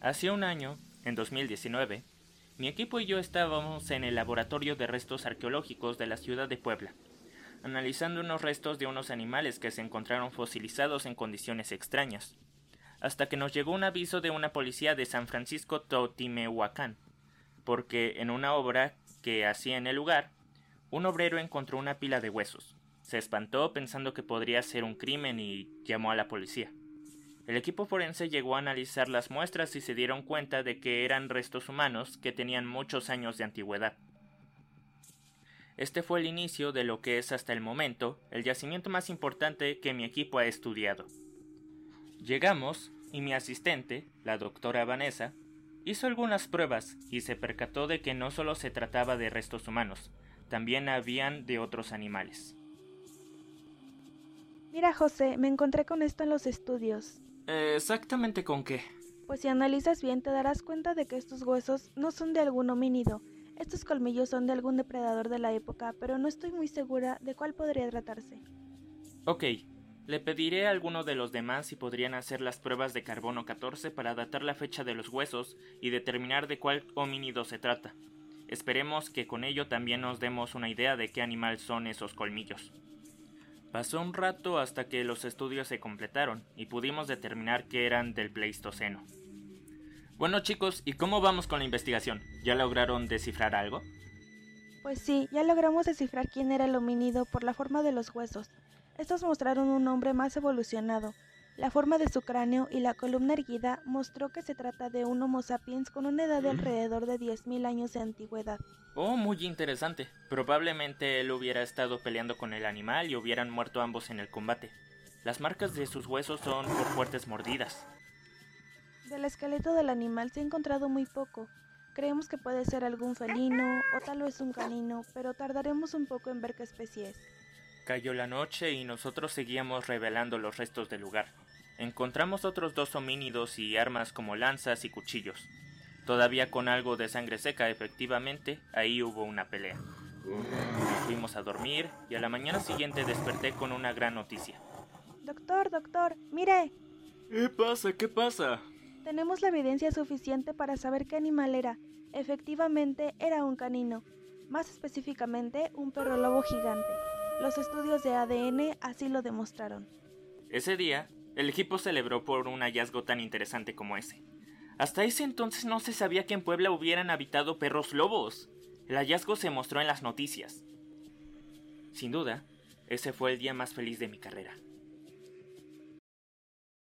Hace un año, en 2019, mi equipo y yo estábamos en el laboratorio de restos arqueológicos de la ciudad de Puebla, analizando unos restos de unos animales que se encontraron fosilizados en condiciones extrañas, hasta que nos llegó un aviso de una policía de San Francisco Totimehuacán, porque en una obra que hacía en el lugar, un obrero encontró una pila de huesos. Se espantó pensando que podría ser un crimen y llamó a la policía. El equipo forense llegó a analizar las muestras y se dieron cuenta de que eran restos humanos que tenían muchos años de antigüedad. Este fue el inicio de lo que es hasta el momento el yacimiento más importante que mi equipo ha estudiado. Llegamos y mi asistente, la doctora Vanessa, hizo algunas pruebas y se percató de que no solo se trataba de restos humanos, también habían de otros animales. Mira José, me encontré con esto en los estudios. ¿Exactamente con qué? Pues si analizas bien te darás cuenta de que estos huesos no son de algún homínido. Estos colmillos son de algún depredador de la época, pero no estoy muy segura de cuál podría tratarse. Ok, le pediré a alguno de los demás si podrían hacer las pruebas de carbono 14 para datar la fecha de los huesos y determinar de cuál homínido se trata. Esperemos que con ello también nos demos una idea de qué animal son esos colmillos. Pasó un rato hasta que los estudios se completaron y pudimos determinar que eran del Pleistoceno. Bueno chicos, ¿y cómo vamos con la investigación? ¿Ya lograron descifrar algo? Pues sí, ya logramos descifrar quién era el homínido por la forma de los huesos. Estos mostraron un hombre más evolucionado, la forma de su cráneo y la columna erguida mostró que se trata de un Homo sapiens con una edad de alrededor de 10.000 años de antigüedad. Oh, muy interesante. Probablemente él hubiera estado peleando con el animal y hubieran muerto ambos en el combate. Las marcas de sus huesos son por fuertes mordidas. Del esqueleto del animal se ha encontrado muy poco. Creemos que puede ser algún felino o tal vez un canino, pero tardaremos un poco en ver qué especie es. Cayó la noche y nosotros seguíamos revelando los restos del lugar. Encontramos otros dos homínidos y armas como lanzas y cuchillos. Todavía con algo de sangre seca, efectivamente, ahí hubo una pelea. fuimos a dormir y a la mañana siguiente desperté con una gran noticia. Doctor, doctor, mire. ¿Qué pasa? ¿Qué pasa? Tenemos la evidencia suficiente para saber qué animal era. Efectivamente, era un canino. Más específicamente, un perro lobo gigante. Los estudios de ADN así lo demostraron. Ese día, el equipo celebró por un hallazgo tan interesante como ese. Hasta ese entonces no se sabía que en Puebla hubieran habitado perros lobos. El hallazgo se mostró en las noticias. Sin duda, ese fue el día más feliz de mi carrera.